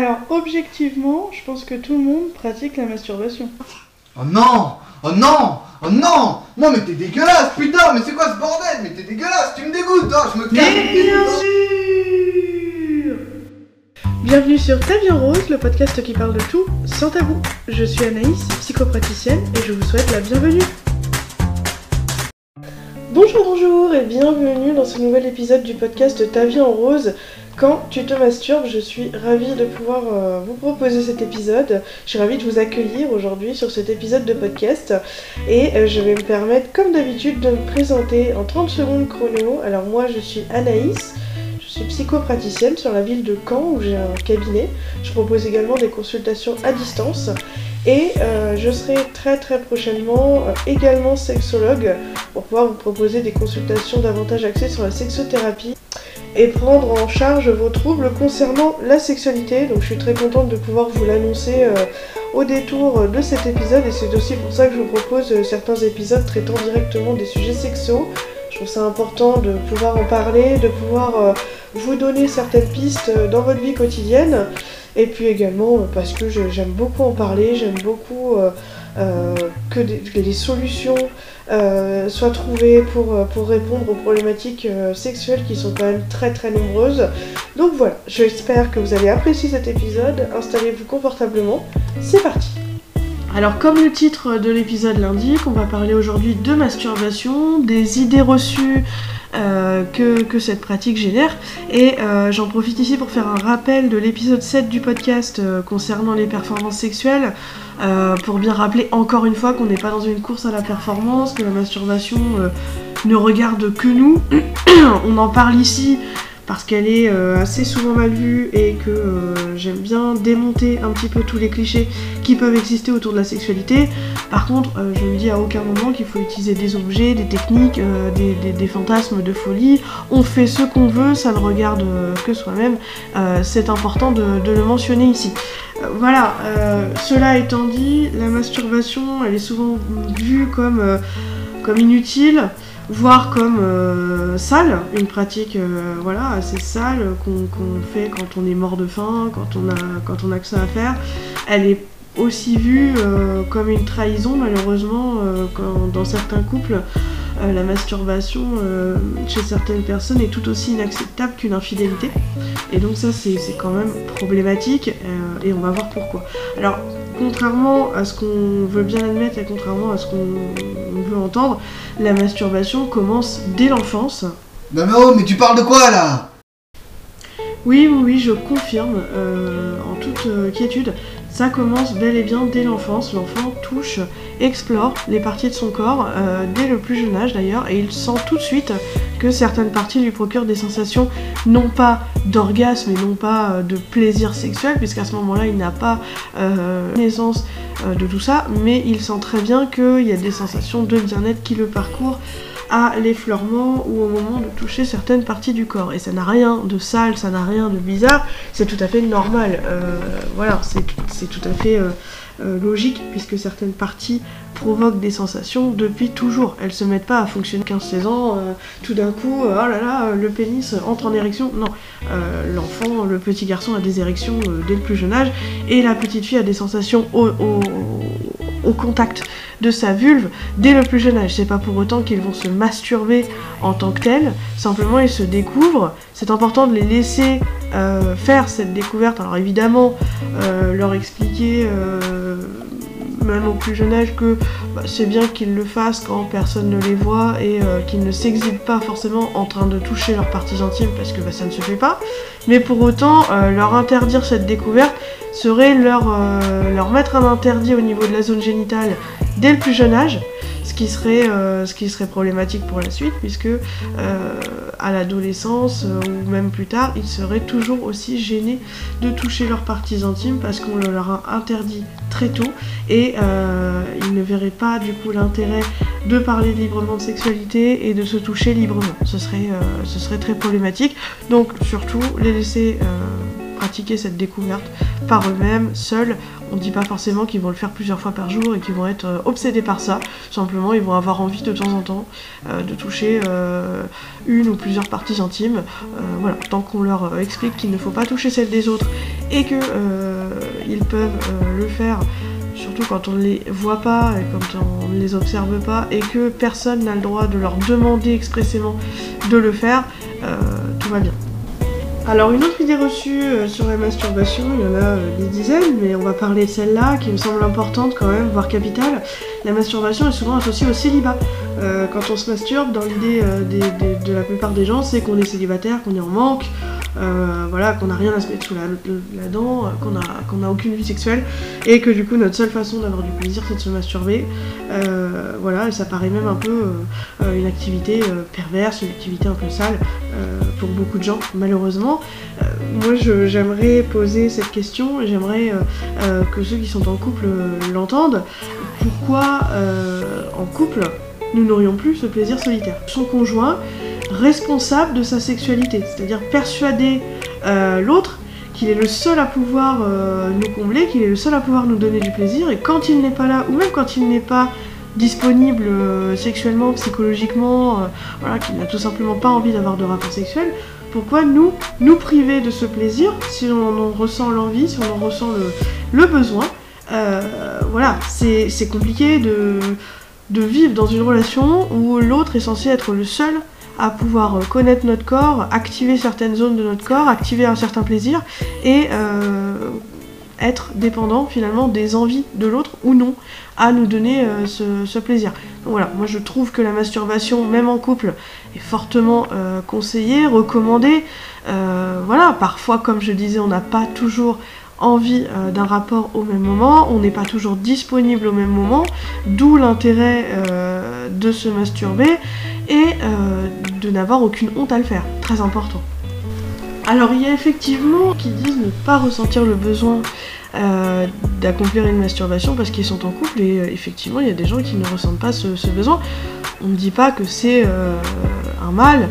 Alors, objectivement, je pense que tout le monde pratique la masturbation. Oh non Oh non Oh non Non mais t'es dégueulasse, putain, mais c'est quoi ce bordel? Mais t'es dégueulasse, tu me dégoûtes, oh, je me casse Bien sûr Bienvenue sur Ta vie en rose, le podcast qui parle de tout sans tabou. Je suis Anaïs, psychopraticienne, et je vous souhaite la bienvenue. Bonjour, bonjour, et bienvenue dans ce nouvel épisode du podcast Ta vie en rose. Quand tu te masturbes, je suis ravie de pouvoir euh, vous proposer cet épisode. Je suis ravie de vous accueillir aujourd'hui sur cet épisode de podcast. Et euh, je vais me permettre, comme d'habitude, de me présenter en 30 secondes chrono. Alors moi, je suis Anaïs. Je suis psychopraticienne sur la ville de Caen où j'ai un cabinet. Je propose également des consultations à distance. Et euh, je serai très très prochainement également sexologue pour pouvoir vous proposer des consultations davantage axées sur la sexothérapie et prendre en charge vos troubles concernant la sexualité. Donc je suis très contente de pouvoir vous l'annoncer euh, au détour de cet épisode et c'est aussi pour ça que je vous propose euh, certains épisodes traitant directement des sujets sexuaux. Je trouve ça important de pouvoir en parler, de pouvoir euh, vous donner certaines pistes dans votre vie quotidienne. Et puis également parce que j'aime beaucoup en parler, j'aime beaucoup que les solutions euh, soit trouvées pour, euh, pour répondre aux problématiques euh, sexuelles qui sont quand même très très nombreuses. Donc voilà, j'espère que vous allez apprécier cet épisode. Installez-vous confortablement. C'est parti alors comme le titre de l'épisode l'indique, on va parler aujourd'hui de masturbation, des idées reçues que, que, cette pratique génère. Et j'en profite ici pour faire un rappel de l'épisode 7 du podcast concernant les performances sexuelles. Euh, pour bien rappeler encore une fois qu'on n'est pas dans une course à la performance, que la masturbation euh, ne regarde que nous. On en parle ici parce qu'elle est euh, assez souvent mal vue et que j'aime bien démonter un petit peu tous les clichés qui peuvent exister autour de la sexualité. Par contre, je ne dis à aucun moment qu'il faut utiliser des objets, des techniques, des, fantasmes de folie. On fait ce qu'on veut, ça ne regarde que soi-même. C'est important de, le mentionner ici voilà, euh, cela étant dit, la masturbation, elle est souvent vue comme, euh, comme inutile, voire comme euh, sale, une pratique voilà, assez sale qu'on fait quand on est mort de faim, quand on a, quand on a que ça à faire. Elle est aussi vue comme une trahison, malheureusement, dans certains couples. Euh, la masturbation euh, chez certaines personnes est tout aussi inacceptable qu'une infidélité. Et donc ça c'est quand même problématique euh, et on va voir pourquoi. Alors contrairement à ce qu'on veut bien admettre et contrairement à ce qu'on veut entendre, la masturbation commence dès l'enfance. Non mais oh mais tu parles de quoi là? Oui, oui, oui, je confirme, en toute quiétude. Ça commence bel et bien dès l'enfance. L'enfant touche, explore les parties de son corps, euh, dès le plus jeune âge d'ailleurs, et il sent tout de suite que certaines parties lui procurent des sensations non pas d'orgasme et non pas euh, de plaisir sexuel, puisqu'à ce moment-là il n'a pas euh, connaissance de tout ça, mais il sent très bien qu'il y a des sensations de bien-être qui le parcourent à l'effleurement ou au moment de toucher certaines parties du corps. Et ça n'a rien de sale, ça n'a rien de bizarre, c'est tout à fait normal. Euh, voilà, c'est tout à fait euh, euh, logique puisque certaines parties provoquent des sensations depuis toujours. Elles se mettent pas à fonctionner 15-16 ans, tout d'un coup, oh là là, le pénis entre en érection. Non, l'enfant, le petit garçon a des érections dès le plus jeune âge et la petite fille a des sensations au, au contact de sa vulve dès le plus jeune âge. C'est pas pour autant qu'ils vont se masturber en tant que tels, simplement ils se découvrent. C'est important de les laisser euh, faire cette découverte. Alors évidemment, euh, leur expliquer euh, même au plus jeune âge que bah, c'est bien qu'ils le fassent quand personne ne les voit et qu'ils ne s'exhibent pas forcément en train de toucher leurs parties intimes parce que bah, ça ne se fait pas. Mais pour autant, leur interdire cette découverte serait leur, leur mettre un interdit au niveau de la zone génitale dès le plus jeune âge, ce qui serait, euh, ce qui serait problématique pour la suite, puisque euh, à l'adolescence euh, ou même plus tard, ils seraient toujours aussi gênés de toucher leurs parties intimes parce qu'on leur a interdit très tôt et ils ne verraient pas du coup l'intérêt de parler librement de sexualité et de se toucher librement. Ce serait très problématique. Donc surtout les laisser pratiquer cette découverte par eux-mêmes, seuls. On ne dit pas forcément qu'ils vont le faire plusieurs fois par jour et qu'ils vont être euh, obsédés par ça. Simplement, ils vont avoir envie de temps en temps euh, de toucher euh, une ou plusieurs parties intimes. voilà, tant qu'on leur explique qu'il ne faut pas toucher celles des autres et qu'ils peuvent le faire surtout quand on ne les voit pas et quand on ne les observe pas et que personne n'a le droit de leur demander expressément de le faire, tout va bien. Alors une autre idée reçue euh, sur la masturbation, il y en a euh, des dizaines, mais on va parler de celle-là qui me semble importante quand même, voire capitale. La masturbation est souvent associée au célibat. Euh, quand on se masturbe, dans l'idée de la plupart des gens, c'est qu'on est célibataire, qu'on est en manque, euh, voilà, qu'on n'a rien à se mettre sous la, dent, qu'on n'a qu'on a aucune vie sexuelle, et que du coup notre seule façon d'avoir du plaisir c'est de se masturber. Euh, voilà, ça paraît même un peu euh, une activité perverse, une activité un peu sale pour beaucoup de gens, malheureusement. moi j'aimerais poser cette question, j'aimerais que ceux qui sont en couple l'entendent. Pourquoi en couple nous n'aurions plus ce plaisir solitaire? Son conjoint responsable de sa sexualité, c'est-à-dire persuader euh, l'autre qu'il est le seul à pouvoir euh, nous combler, qu'il est le seul à pouvoir nous donner du plaisir, et quand il n'est pas là, ou même quand il n'est pas disponible euh, sexuellement, psychologiquement, voilà, qu'il n'a tout simplement pas envie d'avoir de rapport sexuel, pourquoi nous, nous priver de ce plaisir si on en ressent l'envie, si on en ressent le, besoin Voilà, c'est compliqué de, de vivre dans une relation où l'autre est censé être le seul à pouvoir euh, connaître notre corps, activer certaines zones de notre corps, activer un certain plaisir et euh, être dépendant finalement des envies de l'autre ou non à nous donner euh, ce, plaisir. voilà, moi je trouve que la masturbation, même en couple, est fortement conseillée, recommandée. voilà, parfois comme je disais, on n'a pas toujours envie d'un rapport au même moment, on n'est pas toujours disponible au même moment, d'où l'intérêt de se masturber et de n'avoir aucune honte à le faire. Très important. Alors il y a effectivement qui disent ne pas ressentir le besoin euh, d'accomplir une masturbation parce qu'ils sont en couple et euh, effectivement il y a des gens qui ne ressentent pas ce, besoin. On ne dit pas que c'est euh, un mal,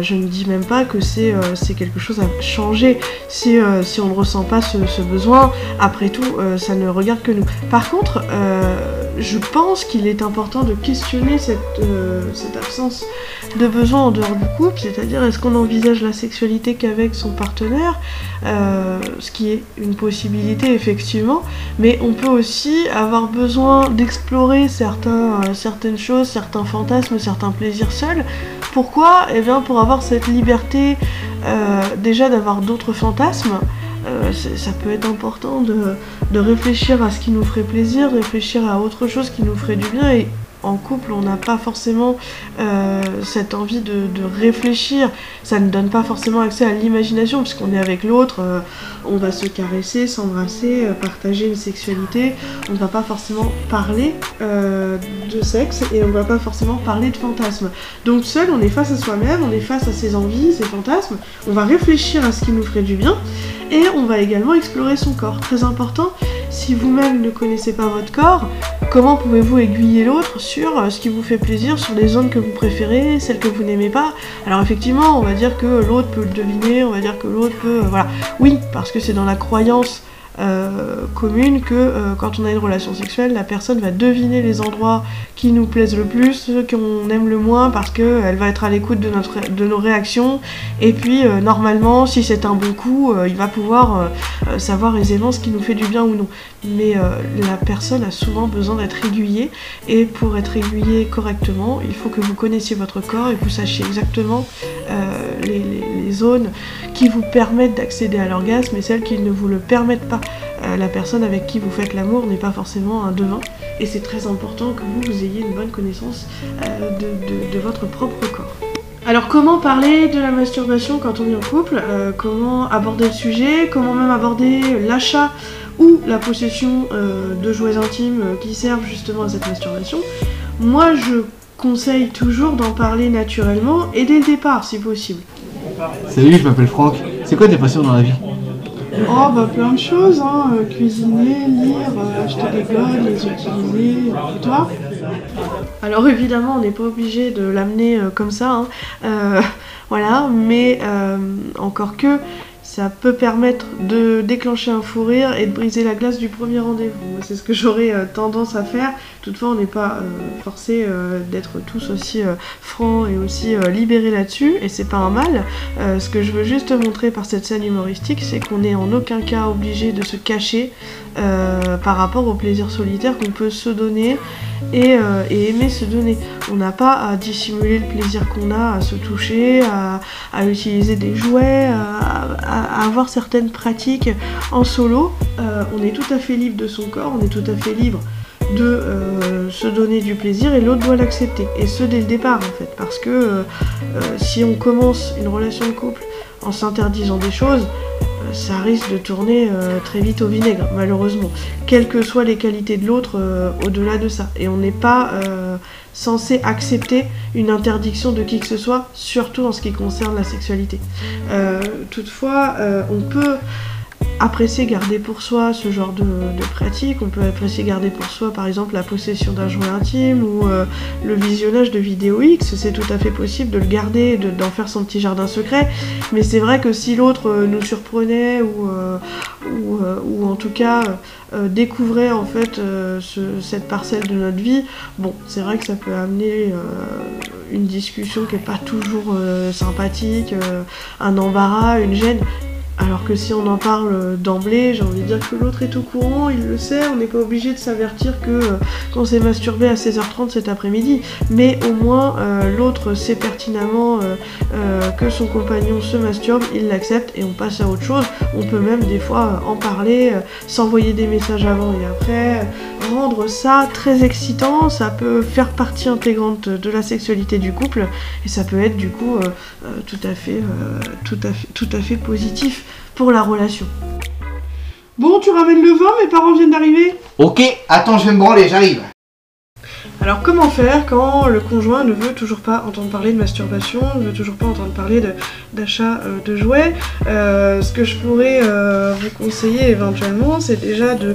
je ne dis même pas que c'est quelque chose à changer si, si on ne ressent pas ce, besoin. Après tout, ça ne regarde que nous. Par contre, je pense qu'il est important de questionner cette, cette absence de besoin en dehors du couple, c'est-à-dire est-ce qu'on envisage la sexualité qu'avec son partenaire, euh, ce qui est une possibilité effectivement, mais on peut aussi avoir besoin d'explorer certains, euh, certaines choses, certains fantasmes, certains plaisirs seuls. Pourquoi Eh bien pour avoir cette liberté euh, déjà d'avoir d'autres fantasmes. ça peut être important de, de réfléchir à ce qui nous ferait plaisir, réfléchir à autre chose qui nous ferait du bien et en couple, on n'a pas forcément euh, cette envie de, réfléchir. Ça ne donne pas forcément accès à l'imagination, puisqu'on est avec l'autre, euh, on va se caresser, s'embrasser, euh, partager une sexualité. On ne va pas forcément parler de sexe et on ne va pas forcément parler de fantasmes. Donc seul, on est face à soi-même, on est face à ses envies, ses fantasmes. On va réfléchir à ce qui nous ferait du bien et on va également explorer son corps. Très important, si vous-même ne connaissez pas votre corps, comment pouvez-vous aiguiller l'autre sur euh, ce qui vous fait plaisir, sur les zones que vous préférez, celles que vous n'aimez pas? Alors effectivement, on va dire que l'autre peut le deviner, on va dire que l'autre peut... Euh, voilà. Oui, parce que c'est dans la croyance euh, commune que euh, quand on a une relation sexuelle, la personne va deviner les endroits qui nous plaisent le plus, ceux qu'on aime le moins, parce qu'elle va être à l'écoute de, notre, de nos réactions. Et puis, euh, normalement, si c'est un bon coup, il va pouvoir savoir aisément ce qui nous fait du bien ou non. Mais la personne a souvent besoin d'être aiguillée, et pour être aiguillée correctement, il faut que vous connaissiez votre corps et que vous sachiez exactement les, les zones qui vous permettent d'accéder à l'orgasme et celles qui ne vous le permettent pas. Euh, la personne avec qui vous faites l'amour n'est pas forcément un devin et c'est très important que vous, ayez une bonne connaissance euh, de, votre propre corps. Alors comment parler de la masturbation quand on est en couple? Euh, Comment aborder le sujet? Comment même aborder l'achat ou la possession de jouets intimes qui servent justement à cette masturbation? Moi je conseille toujours d'en parler naturellement et dès le départ si possible. Salut, je m'appelle Franck. C'est quoi tes passions dans la vie Oh, bah plein de choses, hein. Euh, cuisiner, lire, euh, acheter des godes, les utiliser. Et toi Alors évidemment, on n'est pas obligé de l'amener euh, comme ça, hein. voilà, mais encore que ça peut permettre de déclencher un fou rire et de briser la glace du premier rendez-vous. C'est ce que j'aurais euh, tendance à faire. Toutefois, on n'est pas euh, forcé euh, d'être tous aussi francs et aussi libérés là-dessus, et c'est pas un mal. ce que je veux juste montrer par cette scène humoristique, c'est qu'on n'est en aucun cas obligé de se cacher par rapport au plaisir solitaire qu'on peut se donner et, aimer se donner. On n'a pas à dissimuler le plaisir qu'on a à se toucher, à, utiliser des jouets, à, avoir certaines pratiques en solo. on est tout à fait libre de son corps, on est tout à fait libre de euh, se donner du plaisir et l'autre doit l'accepter. Et ce dès le départ en fait. Parce que euh, euh, si on commence une relation de couple en s'interdisant des choses, ça risque de tourner très vite au vinaigre, malheureusement. Quelles que soient les qualités de l'autre au-delà de ça. Et on n'est pas censé accepter une interdiction de qui que ce soit, surtout en ce qui concerne la sexualité. toutefois, on peut apprécier garder pour soi ce genre de, pratique. On peut apprécier garder pour soi par exemple la possession d'un jouet intime ou euh, le visionnage de vidéos X. C'est tout à fait possible de le garder, d'en faire son petit jardin secret. Mais c'est vrai que si l'autre euh, nous surprenait ou, euh, ou, en tout cas découvrait en fait cette parcelle de notre vie, bon, c'est vrai que ça peut amener une discussion qui n'est pas toujours sympathique, un embarras, une gêne. Alors que si on en parle d'emblée, j'ai envie de dire que l'autre est au courant, il le sait, on n'est pas obligé de s'avertir que euh, qu'on s'est masturbé à 16h30 cet après-midi. Mais au moins euh, l'autre sait pertinemment euh, que son compagnon se masturbe, il l'accepte et on passe à autre chose. On peut même des fois en parler, s'envoyer des messages avant et après, rendre ça très excitant, ça peut faire partie intégrante de la sexualité du couple et ça peut être du coup tout à fait, tout à fait, tout à fait positif pour la relation. Bon, tu ramènes le vin, mes parents viennent d'arriver Ok, attends, je vais me branler, j'arrive. Alors comment faire quand le conjoint ne veut toujours pas entendre parler de masturbation, ne veut toujours pas entendre parler d'achat euh, de, jouets? Euh, Ce que je pourrais euh, vous conseiller éventuellement, c'est déjà de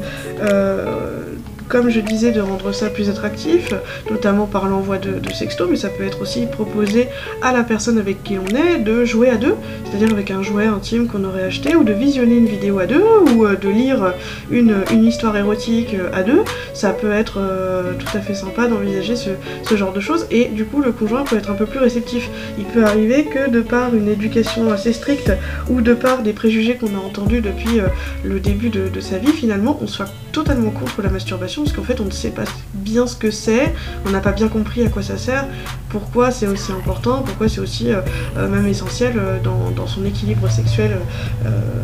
comme je disais, de rendre ça plus attractif, notamment par l'envoi de, sexto, mais ça peut être aussi proposé à la personne avec qui on est de jouer à deux, c'est-à-dire avec un jouet intime qu'on aurait acheté, ou de visionner une vidéo à deux, ou euh, de lire une, histoire érotique euh, à deux. Ça peut être euh, tout à fait sympa d'envisager ce, genre de choses, et du coup le conjoint peut être un peu plus réceptif. Il peut arriver que de par une éducation assez stricte, ou de par des préjugés qu'on a entendus depuis le début de sa vie, finalement, on soit totalement contre la masturbation parce qu'en fait on ne sait pas bien ce que c'est, on n'a pas bien compris à quoi ça sert, pourquoi c'est aussi important, pourquoi c'est aussi euh, euh, même essentiel euh, dans, son équilibre sexuel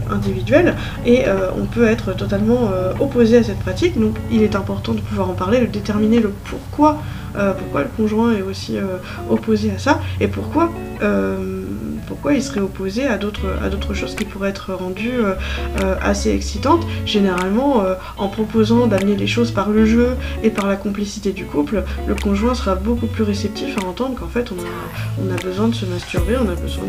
individuel, et on peut être totalement opposé à cette pratique, donc il est important de pouvoir en parler, de déterminer le pourquoi, pourquoi le conjoint est aussi opposé à ça, et pourquoi pourquoi il serait opposé à d'autres choses qui pourraient être rendues euh, euh, assez excitantes, généralement euh, en proposant d'amener les choses par le jeu et par la complicité du couple, le conjoint sera beaucoup plus réceptif à entendre qu'en fait on a, besoin de se masturber, on a besoin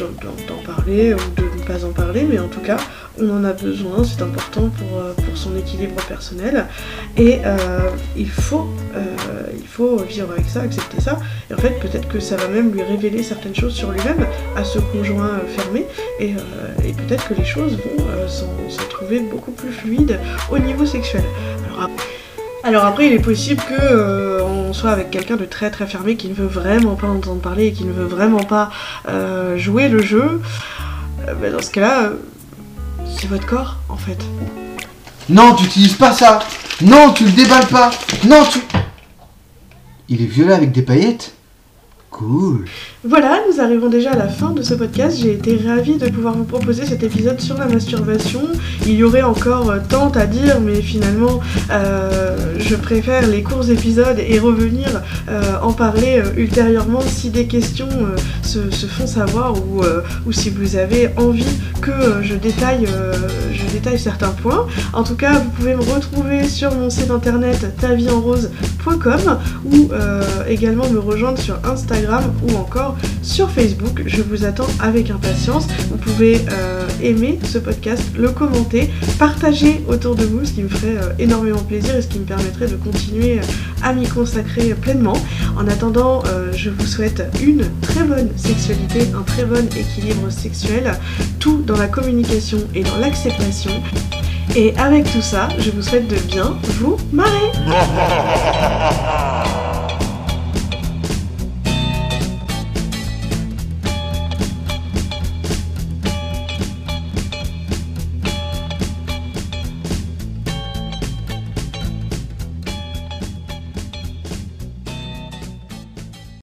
d'en parler ou de ne pas en parler, mais en tout cas on en a besoin, c'est important pour, pour, son équilibre personnel. Et il, faut, il faut vivre avec ça, accepter ça, et en fait peut-être que ça va même lui révéler certaines choses sur lui-même à ce conjoint euh, fermé. Et, euh, peut-être que les choses vont euh, se trouver beaucoup plus fluides au niveau sexuel. Alors, après, il est possible que on soit avec quelqu'un de très très fermé qui ne veut vraiment pas entendre parler et qui ne veut vraiment pas jouer le jeu. Ben, dans ce cas-là, c'est votre corps en fait. Non, tu n'utilises pas ça. Non, tu le déballes pas. Non, tu. Il est violet avec des paillettes Cool. Voilà, nous arrivons déjà à la fin de ce podcast. J'ai été ravie de pouvoir vous proposer cet épisode sur la masturbation. Il y aurait encore euh, tant à dire, mais finalement, euh, je préfère les courts épisodes et revenir euh, en parler ultérieurement si des questions se, font savoir ou, si vous avez envie que je, détaille, certains points. En tout cas, vous pouvez me retrouver sur mon site internet tavierenrose.com ou également me rejoindre sur Instagram Ou encore sur Facebook. Je vous attends avec impatience. Vous pouvez euh, aimer ce podcast, le commenter, partager autour de vous, ce qui me ferait euh, énormément plaisir et ce qui me permettrait de continuer euh, à m'y consacrer pleinement. En attendant, je vous souhaite une très bonne sexualité, un très bon équilibre sexuel, tout dans la communication et dans l'acceptation. Et avec tout ça, je vous souhaite de bien vous marrer